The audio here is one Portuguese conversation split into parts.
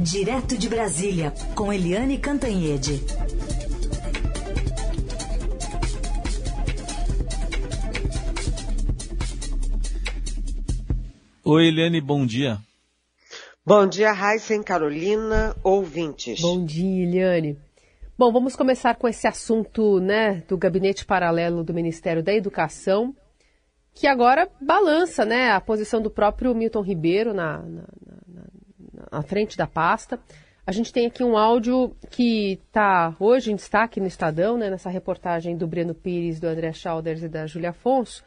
Direto de Brasília, com Eliane Cantanhede. Oi, Eliane, bom dia. Bom dia, Raíssen Carolina, ouvintes. Bom dia, Eliane. Bom, vamos começar com esse assunto né, do gabinete paralelo do Ministério da Educação, que agora balança né, a posição do próprio Milton Ribeiro na, na, na, na frente da pasta. A gente tem aqui um áudio que está hoje em destaque no Estadão, né, nessa reportagem do Breno Pires, do André Schauders e da Júlia Afonso,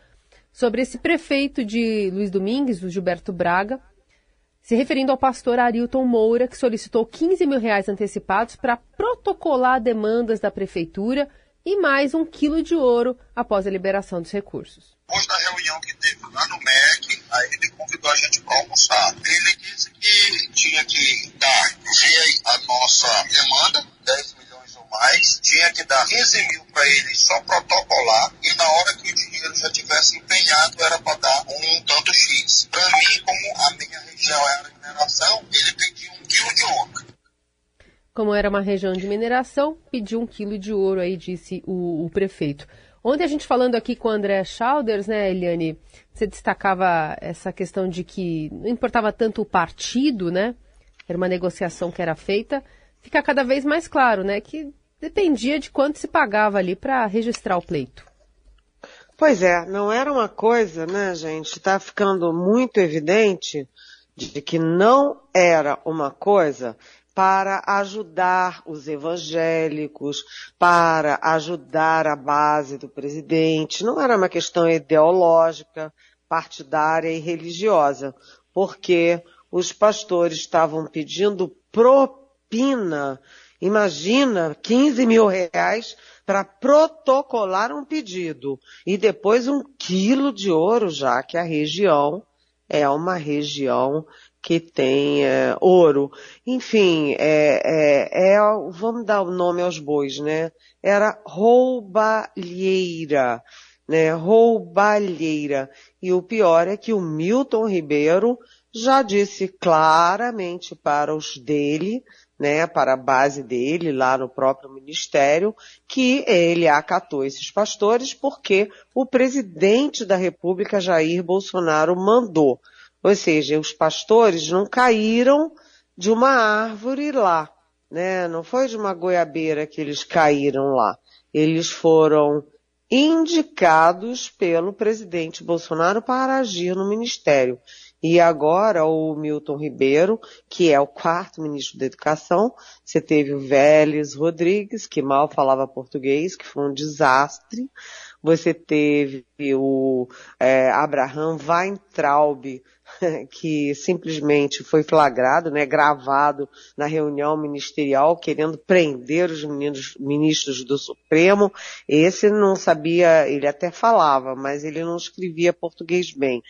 sobre esse prefeito de Luiz Domingues, o Gilberto Braga, se referindo ao pastor Arilton Moura, que solicitou 15 mil reais antecipados para protocolar demandas da prefeitura e mais um quilo de ouro após a liberação dos recursos. Depois da reunião que teve lá no MEC, aí ele convidou a gente para almoçar. Ele disse que tinha que dar, ver a nossa demanda, 10 milhões ou mais, tinha que dar 15 mil para ele só protocolar e na hora que o dinheiro já tivesse empenhado era para dar um tanto X. Para mim, como a minha região era mineração, ele pediu um quilo de ouro. Como era uma região de mineração, pediu um quilo de ouro aí, disse o, o prefeito. Ontem a gente falando aqui com o André Schauders, né, Eliane, você destacava essa questão de que não importava tanto o partido, né? Era uma negociação que era feita. Fica cada vez mais claro, né, que dependia de quanto se pagava ali para registrar o pleito. Pois é, não era uma coisa, né, gente? Está ficando muito evidente de que não era uma coisa para ajudar os evangélicos, para ajudar a base do presidente. Não era uma questão ideológica, partidária e religiosa, porque os pastores estavam pedindo propina. Imagina, 15 mil reais para protocolar um pedido e depois um quilo de ouro, já que a região é uma região que tem é, ouro. Enfim, é, é, é, vamos dar o nome aos bois, né? Era roubalheira, né? Roubalheira. E o pior é que o Milton Ribeiro já disse claramente para os dele, né, para a base dele, lá no próprio ministério, que ele acatou esses pastores porque o presidente da República, Jair Bolsonaro, mandou. Ou seja, os pastores não caíram de uma árvore lá, né? Não foi de uma goiabeira que eles caíram lá. Eles foram indicados pelo presidente Bolsonaro para agir no ministério. E agora o Milton Ribeiro, que é o quarto ministro da Educação, você teve o Vélez Rodrigues, que mal falava português, que foi um desastre. Você teve o é, Abraham Weintraub, que simplesmente foi flagrado, né, gravado na reunião ministerial, querendo prender os meninos, ministros do Supremo. Esse não sabia, ele até falava, mas ele não escrevia português bem.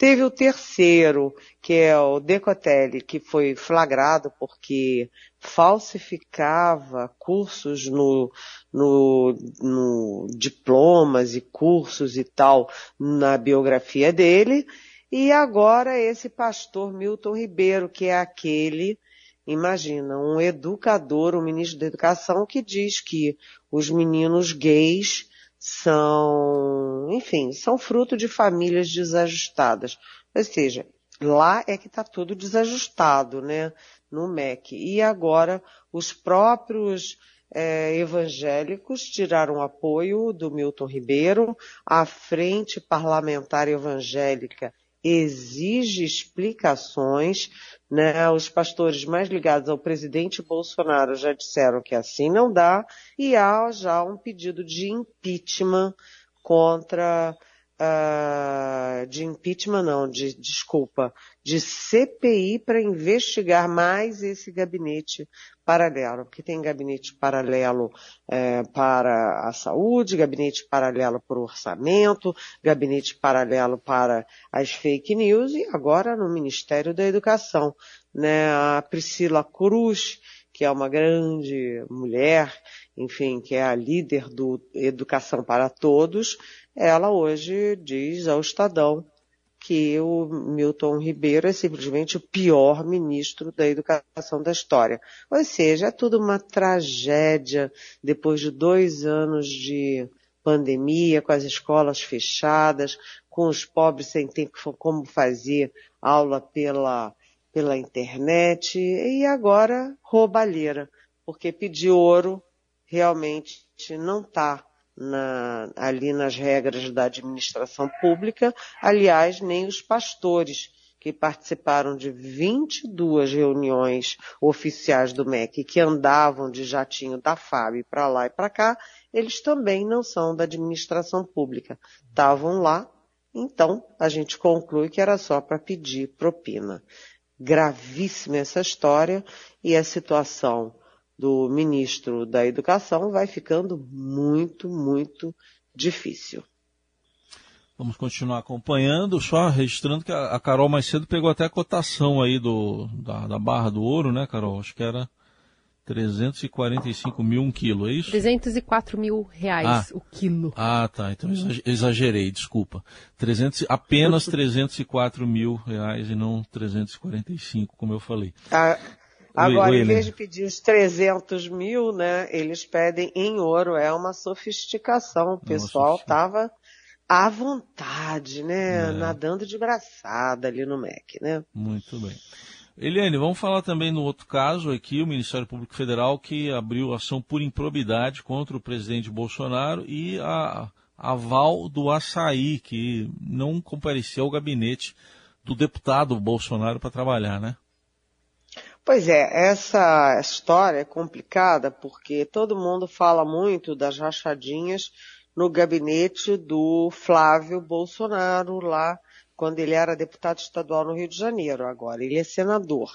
Teve o terceiro, que é o Decotelli, que foi flagrado porque falsificava cursos no, no, no diplomas e cursos e tal na biografia dele. E agora esse pastor Milton Ribeiro, que é aquele, imagina, um educador, um ministro da educação que diz que os meninos gays são, enfim, são fruto de famílias desajustadas. Ou seja, lá é que está tudo desajustado, né? No MEC. E agora os próprios é, evangélicos tiraram apoio do Milton Ribeiro, a Frente Parlamentar Evangélica exige explicações, né? Os pastores mais ligados ao presidente Bolsonaro já disseram que assim não dá e há já um pedido de impeachment contra uh, de impeachment não, de desculpa, de CPI para investigar mais esse gabinete paralelo, porque tem gabinete paralelo é, para a saúde, gabinete paralelo para o orçamento, gabinete paralelo para as fake news e agora no Ministério da Educação, né? A Priscila Cruz, que é uma grande mulher, enfim, que é a líder do Educação para Todos, ela hoje diz ao Estadão que o Milton Ribeiro é simplesmente o pior ministro da educação da história. Ou seja, é tudo uma tragédia depois de dois anos de pandemia, com as escolas fechadas, com os pobres sem ter como fazer aula pela, pela internet, e agora roubalheira, porque pedir ouro realmente não está na, ali nas regras da administração pública, aliás, nem os pastores que participaram de 22 reuniões oficiais do MEC que andavam de jatinho da FAB para lá e para cá, eles também não são da administração pública. Estavam lá, então a gente conclui que era só para pedir propina. Gravíssima essa história e a situação do ministro da Educação vai ficando muito, muito difícil. Vamos continuar acompanhando, só registrando que a Carol mais cedo pegou até a cotação aí do, da, da barra do ouro, né, Carol? Acho que era 345 mil um quilo, é isso? 304 mil reais ah, o quilo. Ah, tá. Então exagerei, desculpa. 300, apenas 304 mil reais e não 345, como eu falei. Ah, Agora, em vez de pedir os 300 mil, né, eles pedem em ouro. É uma sofisticação. O pessoal estava à vontade, né, é. nadando de braçada ali no MEC, né? Muito bem. Eliane, vamos falar também no outro caso aqui, o Ministério Público Federal que abriu ação por improbidade contra o presidente Bolsonaro e a aval do açaí, que não compareceu ao gabinete do deputado Bolsonaro para trabalhar, né? Pois é, essa história é complicada porque todo mundo fala muito das rachadinhas no gabinete do Flávio Bolsonaro lá quando ele era deputado estadual no Rio de Janeiro. Agora ele é senador.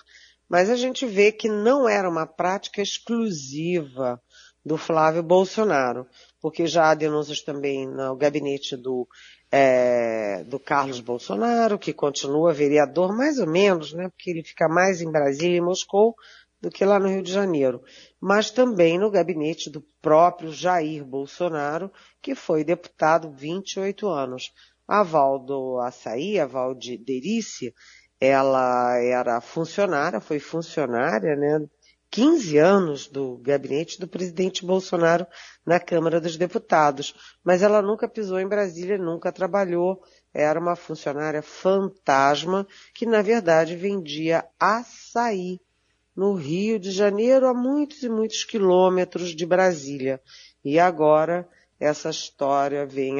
Mas a gente vê que não era uma prática exclusiva do Flávio Bolsonaro, porque já há denúncias também no gabinete do é, do Carlos Bolsonaro, que continua vereador mais ou menos, né, porque ele fica mais em Brasília e Moscou do que lá no Rio de Janeiro, mas também no gabinete do próprio Jair Bolsonaro, que foi deputado 28 anos. A Val do Açaí, a Val de Derice, ela era funcionária, foi funcionária, né, 15 anos do gabinete do presidente Bolsonaro na Câmara dos Deputados, mas ela nunca pisou em Brasília, nunca trabalhou, era uma funcionária fantasma que na verdade vendia açaí no Rio de Janeiro a muitos e muitos quilômetros de Brasília. E agora essa história vem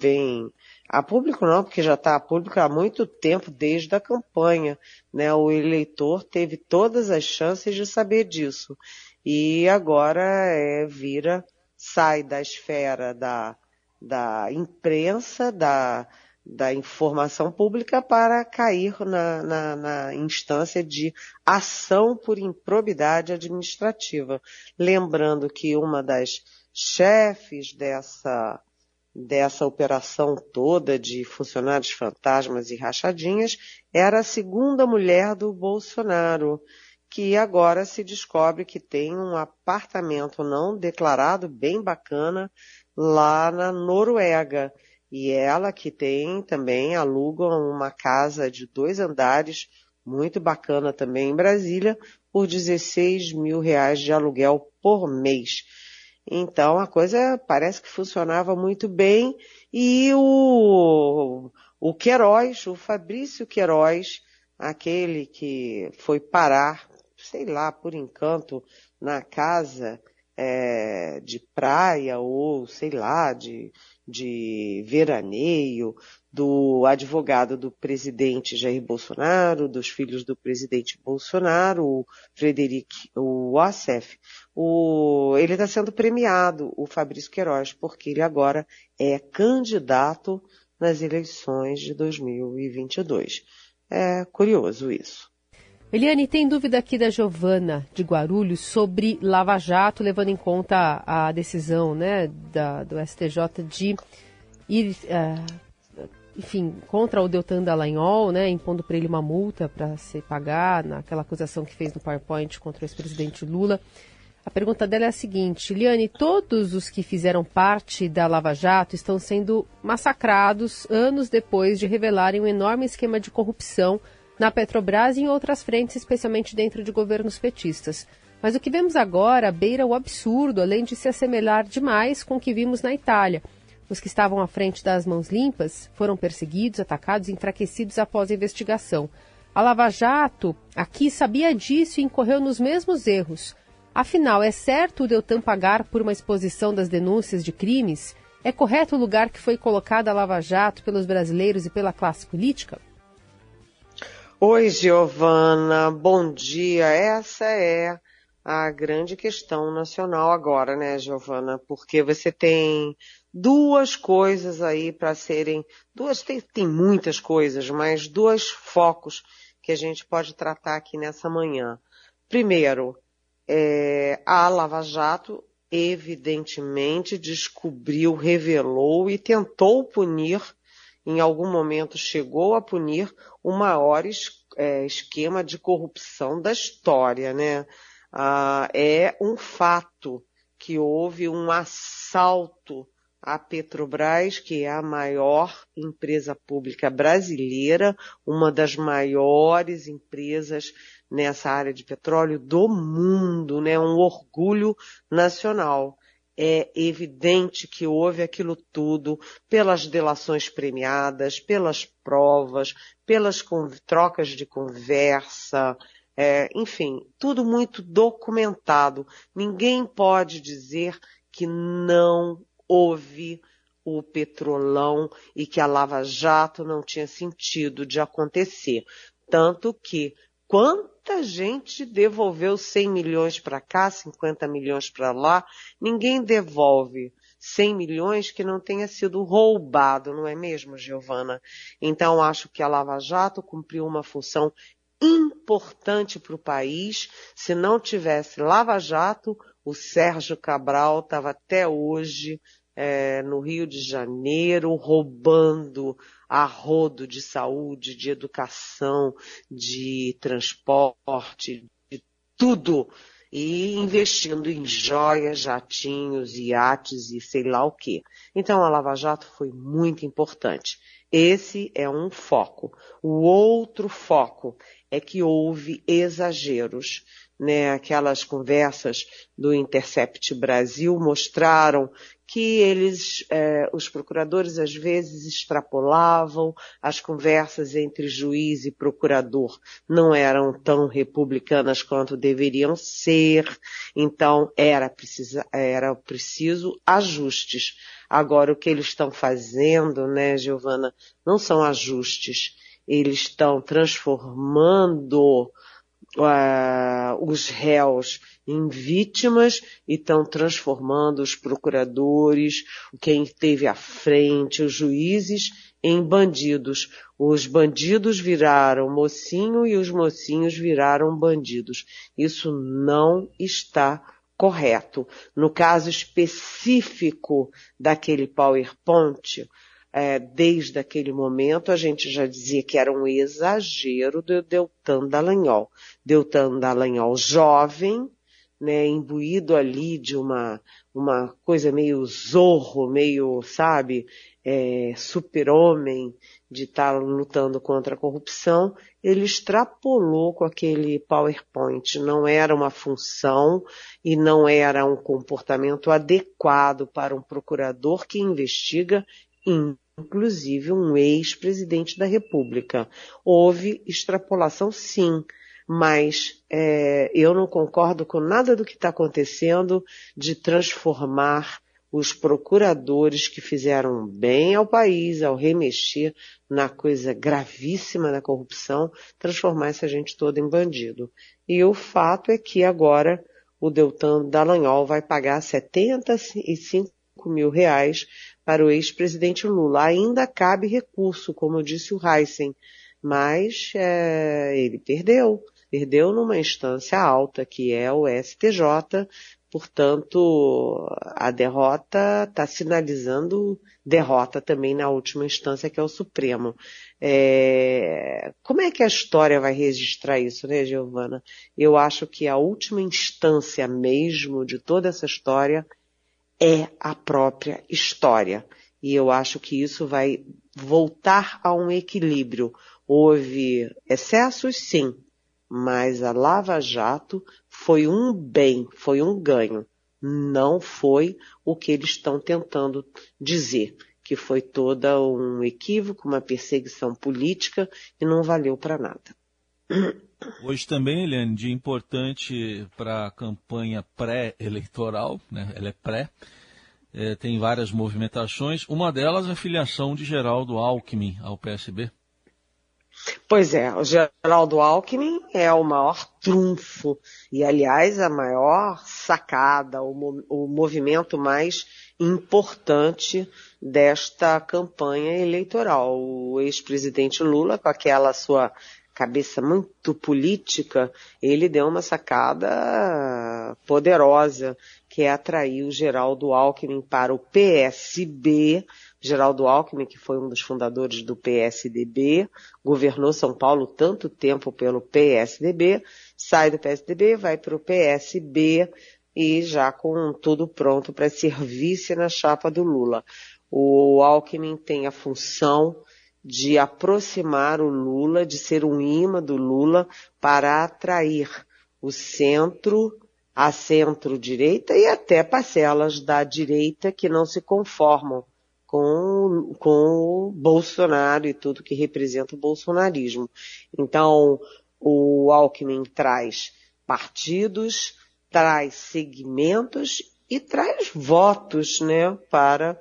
vem a público não, porque já está a público há muito tempo, desde a campanha. Né? O eleitor teve todas as chances de saber disso. E agora é, vira, sai da esfera da, da imprensa, da, da informação pública para cair na, na, na, instância de ação por improbidade administrativa. Lembrando que uma das chefes dessa dessa operação toda de funcionários fantasmas e rachadinhas era a segunda mulher do Bolsonaro, que agora se descobre que tem um apartamento não declarado bem bacana lá na Noruega. E ela que tem também aluga uma casa de dois andares muito bacana também em Brasília por 16 mil reais de aluguel por mês. Então a coisa parece que funcionava muito bem. E o, o Queiroz, o Fabrício Queiroz, aquele que foi parar, sei lá, por encanto, na casa é, de praia ou sei lá, de, de veraneio, do advogado do presidente Jair Bolsonaro, dos filhos do presidente Bolsonaro, o Frederic, o Assef, o, ele está sendo premiado, o Fabrício Queiroz, porque ele agora é candidato nas eleições de 2022. É curioso isso. Eliane, tem dúvida aqui da Giovana de Guarulhos sobre Lava Jato, levando em conta a decisão né, da, do STJ de ir uh, enfim, contra o Deltan Dallagnol, né, impondo para ele uma multa para se pagar naquela acusação que fez no PowerPoint contra o ex-presidente Lula. A pergunta dela é a seguinte: Liane, todos os que fizeram parte da Lava Jato estão sendo massacrados anos depois de revelarem um enorme esquema de corrupção na Petrobras e em outras frentes, especialmente dentro de governos petistas. Mas o que vemos agora beira o absurdo, além de se assemelhar demais com o que vimos na Itália. Os que estavam à frente das mãos limpas foram perseguidos, atacados e enfraquecidos após a investigação. A Lava Jato aqui sabia disso e incorreu nos mesmos erros. Afinal, é certo o Deltan pagar por uma exposição das denúncias de crimes? É correto o lugar que foi colocado a Lava Jato pelos brasileiros e pela classe política? Oi, Giovana, bom dia. Essa é a grande questão nacional agora, né, Giovana? Porque você tem duas coisas aí para serem, duas tem, tem muitas coisas, mas dois focos que a gente pode tratar aqui nessa manhã. Primeiro, é, a Lava Jato evidentemente descobriu, revelou e tentou punir em algum momento chegou a punir o maior es, é, esquema de corrupção da história, né? Ah, é um fato que houve um assalto à Petrobras, que é a maior empresa pública brasileira, uma das maiores empresas nessa área de petróleo do mundo, né? Um orgulho nacional é evidente que houve aquilo tudo pelas delações premiadas, pelas provas, pelas trocas de conversa, é, enfim, tudo muito documentado. Ninguém pode dizer que não houve o petrolão e que a Lava Jato não tinha sentido de acontecer. Tanto que quanta gente devolveu 100 milhões para cá, 50 milhões para lá. Ninguém devolve 100 milhões que não tenha sido roubado, não é mesmo, Giovana? Então acho que a Lava Jato cumpriu uma função importante para o país. Se não tivesse Lava Jato, o Sérgio Cabral estava até hoje é, no Rio de Janeiro roubando a rodo de saúde, de educação, de transporte, de tudo, e investindo em joias, jatinhos, iates e sei lá o que. Então a Lava Jato foi muito importante. Esse é um foco. O outro foco é que houve exageros né, aquelas conversas do Intercept Brasil mostraram que eles, eh, os procuradores às vezes extrapolavam, as conversas entre juiz e procurador. Não eram tão republicanas quanto deveriam ser, então era, precisa, era preciso ajustes. Agora o que eles estão fazendo, né, Giovana, não são ajustes, eles estão transformando uh, os réus em vítimas e estão transformando os procuradores, quem esteve à frente, os juízes em bandidos. Os bandidos viraram mocinho e os mocinhos viraram bandidos. Isso não está correto. No caso específico daquele PowerPoint, é, desde aquele momento a gente já dizia que era um exagero do Deltan Dallagnol. Deltan Dallagnol jovem, né, imbuído ali de uma, uma coisa meio zorro, meio, sabe, é, super-homem, de estar tá lutando contra a corrupção, ele extrapolou com aquele PowerPoint. Não era uma função e não era um comportamento adequado para um procurador que investiga inclusive um ex-presidente da República. Houve extrapolação, sim, mas é, eu não concordo com nada do que está acontecendo de transformar os procuradores que fizeram bem ao país ao remexer na coisa gravíssima da corrupção, transformar essa gente toda em bandido. E o fato é que agora o Deltan Dallagnol vai pagar 75 mil reais para o ex-presidente Lula. Ainda cabe recurso, como disse o Heisen, mas é, ele perdeu. Perdeu numa instância alta, que é o STJ, Portanto, a derrota está sinalizando derrota também na última instância, que é o Supremo. É... Como é que a história vai registrar isso, né, Giovana? Eu acho que a última instância mesmo de toda essa história é a própria história. E eu acho que isso vai voltar a um equilíbrio. Houve excessos, sim, mas a Lava Jato foi um bem, foi um ganho. Não foi o que eles estão tentando dizer, que foi toda um equívoco, uma perseguição política e não valeu para nada. Hoje também, Eliane, dia importante para a campanha pré-eleitoral, né? ela é pré, é, tem várias movimentações, uma delas a filiação de Geraldo Alckmin ao PSB. Pois é, o Geraldo Alckmin é o maior trunfo e, aliás, a maior sacada, o, o movimento mais importante desta campanha eleitoral. O ex-presidente Lula, com aquela sua cabeça muito política, ele deu uma sacada poderosa, que é atrair o Geraldo Alckmin para o PSB, Geraldo Alckmin, que foi um dos fundadores do PSDB, governou São Paulo tanto tempo pelo PSDB, sai do PSDB, vai para o PSB e já com tudo pronto para servir-se na chapa do Lula. O Alckmin tem a função de aproximar o Lula, de ser um imã do Lula para atrair o centro, a centro-direita e até parcelas da direita que não se conformam com, com o Bolsonaro e tudo que representa o bolsonarismo. Então, o Alckmin traz partidos, traz segmentos e traz votos, né, para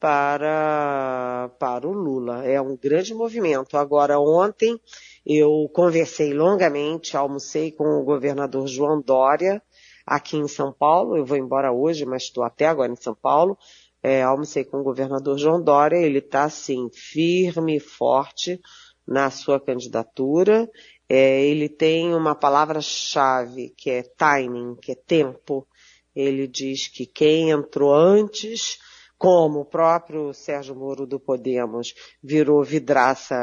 para para o Lula. É um grande movimento. Agora ontem eu conversei longamente, almocei com o governador João Dória aqui em São Paulo. Eu vou embora hoje, mas estou até agora em São Paulo é, almocei com o governador João Dória, ele está assim, firme e forte na sua candidatura. É, ele tem uma palavra-chave que é timing, que é tempo. Ele diz que quem entrou antes, como o próprio Sérgio Moro do Podemos virou vidraça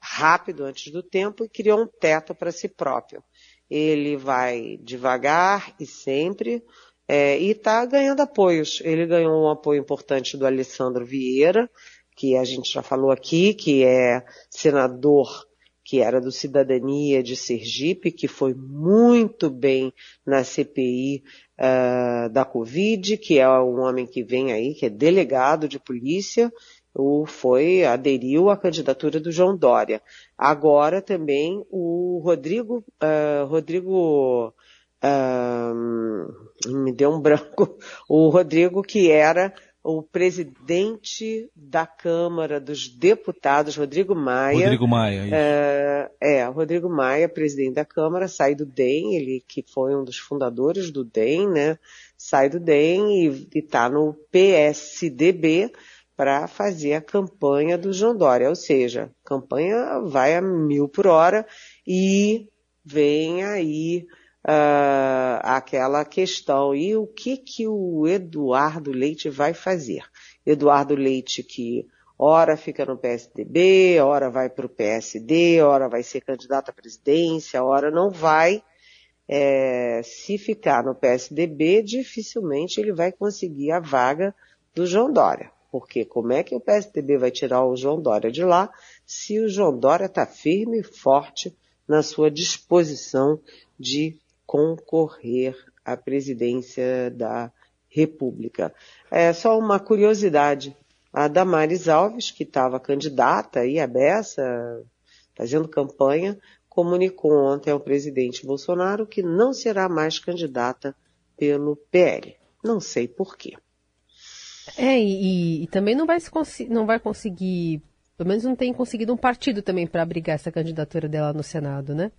rápido antes do tempo e criou um teto para si próprio. Ele vai devagar e sempre, é, e está ganhando apoios. Ele ganhou um apoio importante do Alessandro Vieira, que a gente já falou aqui, que é senador que era do Cidadania de Sergipe, que foi muito bem na CPI uh, da Covid, que é um homem que vem aí, que é delegado de polícia, o, foi, aderiu à candidatura do João Dória. Agora também o Rodrigo, uh, Rodrigo me deu um branco, o Rodrigo, que era o presidente da Câmara dos Deputados, Rodrigo Maia. Rodrigo Maia, isso. É, é, Rodrigo Maia, presidente da Câmara, sai do DEM, ele que foi um dos fundadores do DEM, né? Sai do DEM e está no PSDB para fazer a campanha do João Dória, ou seja, a campanha vai a mil por hora e vem aí uh, aquela questão. E o que que o Eduardo Leite vai fazer? Eduardo Leite que ora fica no PSDB, ora vai para o PSD, ora vai ser candidato à presidência, ora não vai. É, se ficar no PSDB, dificilmente ele vai conseguir a vaga do João Dória. Porque como é que o PSDB vai tirar o João Dória de lá se o João Dória está firme e forte na sua disposição de concorrer à presidência da República. É só uma curiosidade. A Damares Alves, que estava candidata aí a beça, fazendo campanha, comunicou ontem ao presidente Bolsonaro que não será mais candidata pelo PL. Não sei por quê. É, e, e também não vai, não vai conseguir, pelo menos não tem conseguido um partido também para abrigar essa candidatura dela no Senado, né?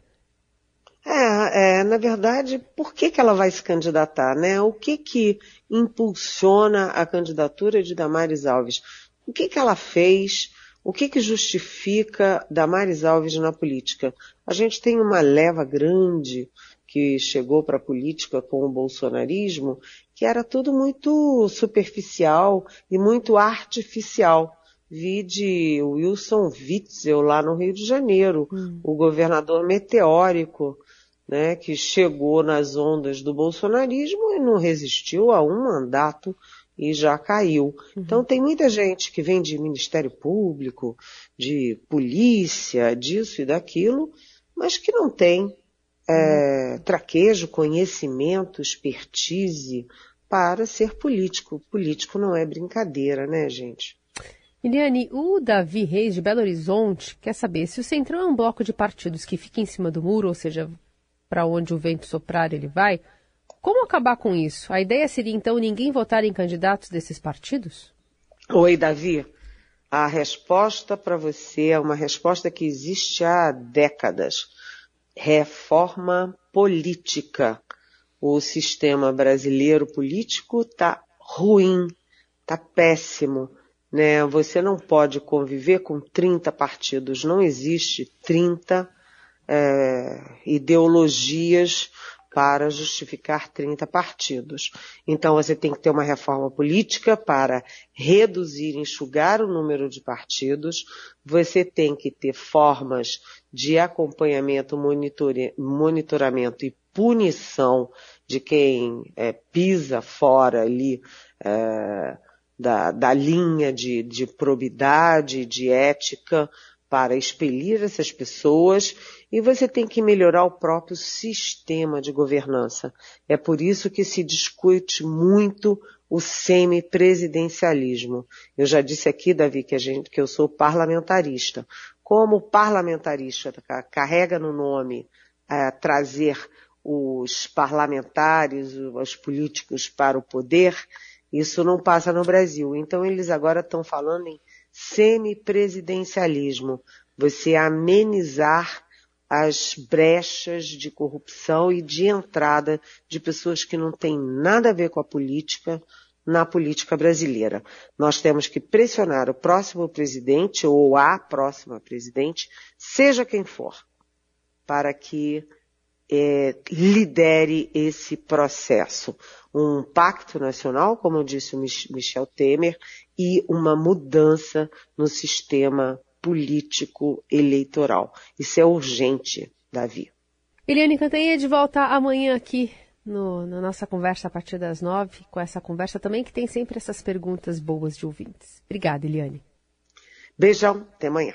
É, é, na verdade, por que, que ela vai se candidatar, né? O que que impulsiona a candidatura de Damares Alves? O que que ela fez? O que que justifica Damares Alves na política? A gente tem uma leva grande que chegou para a política com o bolsonarismo, que era tudo muito superficial e muito artificial. Vi de Wilson Witzel lá no Rio de Janeiro, hum. o governador meteórico, né, que chegou nas ondas do bolsonarismo e não resistiu a um mandato e já caiu. Uhum. Então tem muita gente que vem de Ministério Público, de polícia, disso e daquilo, mas que não tem é, uhum. traquejo, conhecimento, expertise para ser político. Político não é brincadeira, né, gente? Eliane, o Davi Reis de Belo Horizonte quer saber se o Centrão é um bloco de partidos que fica em cima do muro, ou seja, para onde o vento soprar ele vai. Como acabar com isso? A ideia seria então ninguém votar em candidatos desses partidos? Oi, Davi. A resposta para você é uma resposta que existe há décadas. Reforma política. O sistema brasileiro político está ruim, está péssimo né? Você não pode conviver com 30 partidos, não existe 30 é, ideologias para justificar 30 partidos. Então você tem que ter uma reforma política para reduzir, enxugar o número de partidos. Você tem que ter formas de acompanhamento, monitoramento e punição de quem é, pisa fora ali é, da, da linha de, de probidade, de ética, para expelir essas pessoas e você tem que melhorar o próprio sistema de governança. É por isso que se discute muito o semipresidencialismo. Eu já disse aqui, Davi, que gente, que eu sou parlamentarista. Como parlamentarista carrega no nome é, trazer os parlamentares, os políticos para o poder, isso não passa no Brasil. Então eles agora estão falando em semipresidencialismo. Você amenizar as brechas de corrupção e de entrada de pessoas que não têm nada a ver com a política na política brasileira. Nós temos que pressionar o próximo presidente ou a próxima presidente, seja quem for, para que é, lidere esse processo. Um pacto nacional, como disse o Michel Temer, e uma mudança no sistema político eleitoral. Isso é urgente, Davi. Eliane Cantanha de volta amanhã aqui no, na nossa conversa a partir das nove, com essa conversa também que tem sempre essas perguntas boas de ouvintes. Obrigada, Eliane. Beijão, até amanhã.